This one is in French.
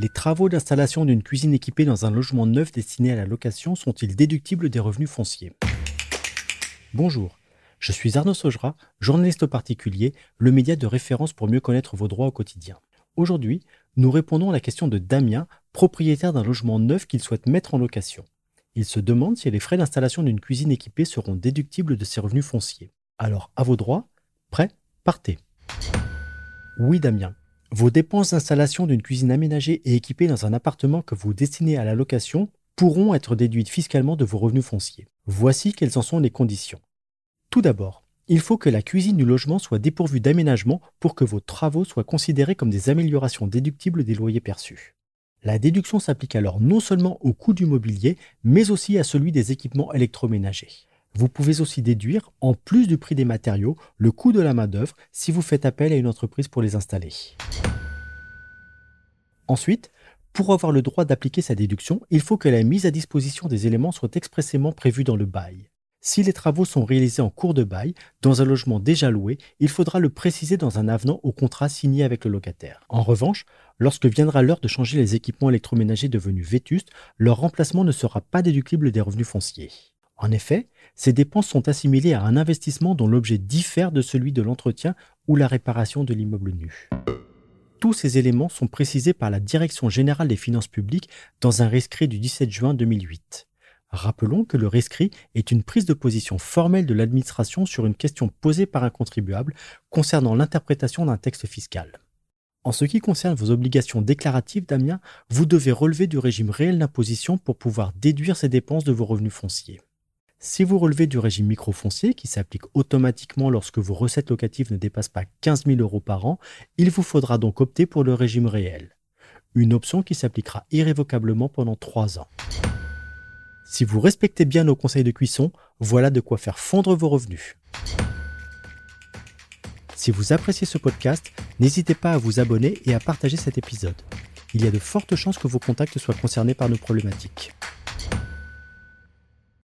Les travaux d'installation d'une cuisine équipée dans un logement neuf destiné à la location sont-ils déductibles des revenus fonciers? Bonjour, je suis Arnaud Sogera, journaliste particulier, le média de référence pour mieux connaître vos droits au quotidien. Aujourd'hui, nous répondons à la question de Damien, propriétaire d'un logement neuf qu'il souhaite mettre en location. Il se demande si les frais d'installation d'une cuisine équipée seront déductibles de ses revenus fonciers. Alors, à vos droits, prêt, partez. Oui, Damien, vos dépenses d'installation d'une cuisine aménagée et équipée dans un appartement que vous destinez à la location pourront être déduites fiscalement de vos revenus fonciers. Voici quelles en sont les conditions. Tout d'abord, il faut que la cuisine du logement soit dépourvue d'aménagement pour que vos travaux soient considérés comme des améliorations déductibles des loyers perçus. La déduction s'applique alors non seulement au coût du mobilier, mais aussi à celui des équipements électroménagers. Vous pouvez aussi déduire, en plus du prix des matériaux, le coût de la main-d'œuvre si vous faites appel à une entreprise pour les installer. Ensuite, pour avoir le droit d'appliquer sa déduction, il faut que la mise à disposition des éléments soit expressément prévue dans le bail. Si les travaux sont réalisés en cours de bail, dans un logement déjà loué, il faudra le préciser dans un avenant au contrat signé avec le locataire. En revanche, lorsque viendra l'heure de changer les équipements électroménagers devenus vétustes, leur remplacement ne sera pas déductible des revenus fonciers. En effet, ces dépenses sont assimilées à un investissement dont l'objet diffère de celui de l'entretien ou la réparation de l'immeuble nu. Tous ces éléments sont précisés par la Direction générale des finances publiques dans un rescrit du 17 juin 2008. Rappelons que le rescrit est une prise de position formelle de l'administration sur une question posée par un contribuable concernant l'interprétation d'un texte fiscal. En ce qui concerne vos obligations déclaratives, Damien, vous devez relever du régime réel d'imposition pour pouvoir déduire ces dépenses de vos revenus fonciers. Si vous relevez du régime microfoncier, qui s'applique automatiquement lorsque vos recettes locatives ne dépassent pas 15 000 euros par an, il vous faudra donc opter pour le régime réel. Une option qui s'appliquera irrévocablement pendant 3 ans. Si vous respectez bien nos conseils de cuisson, voilà de quoi faire fondre vos revenus. Si vous appréciez ce podcast, n'hésitez pas à vous abonner et à partager cet épisode. Il y a de fortes chances que vos contacts soient concernés par nos problématiques.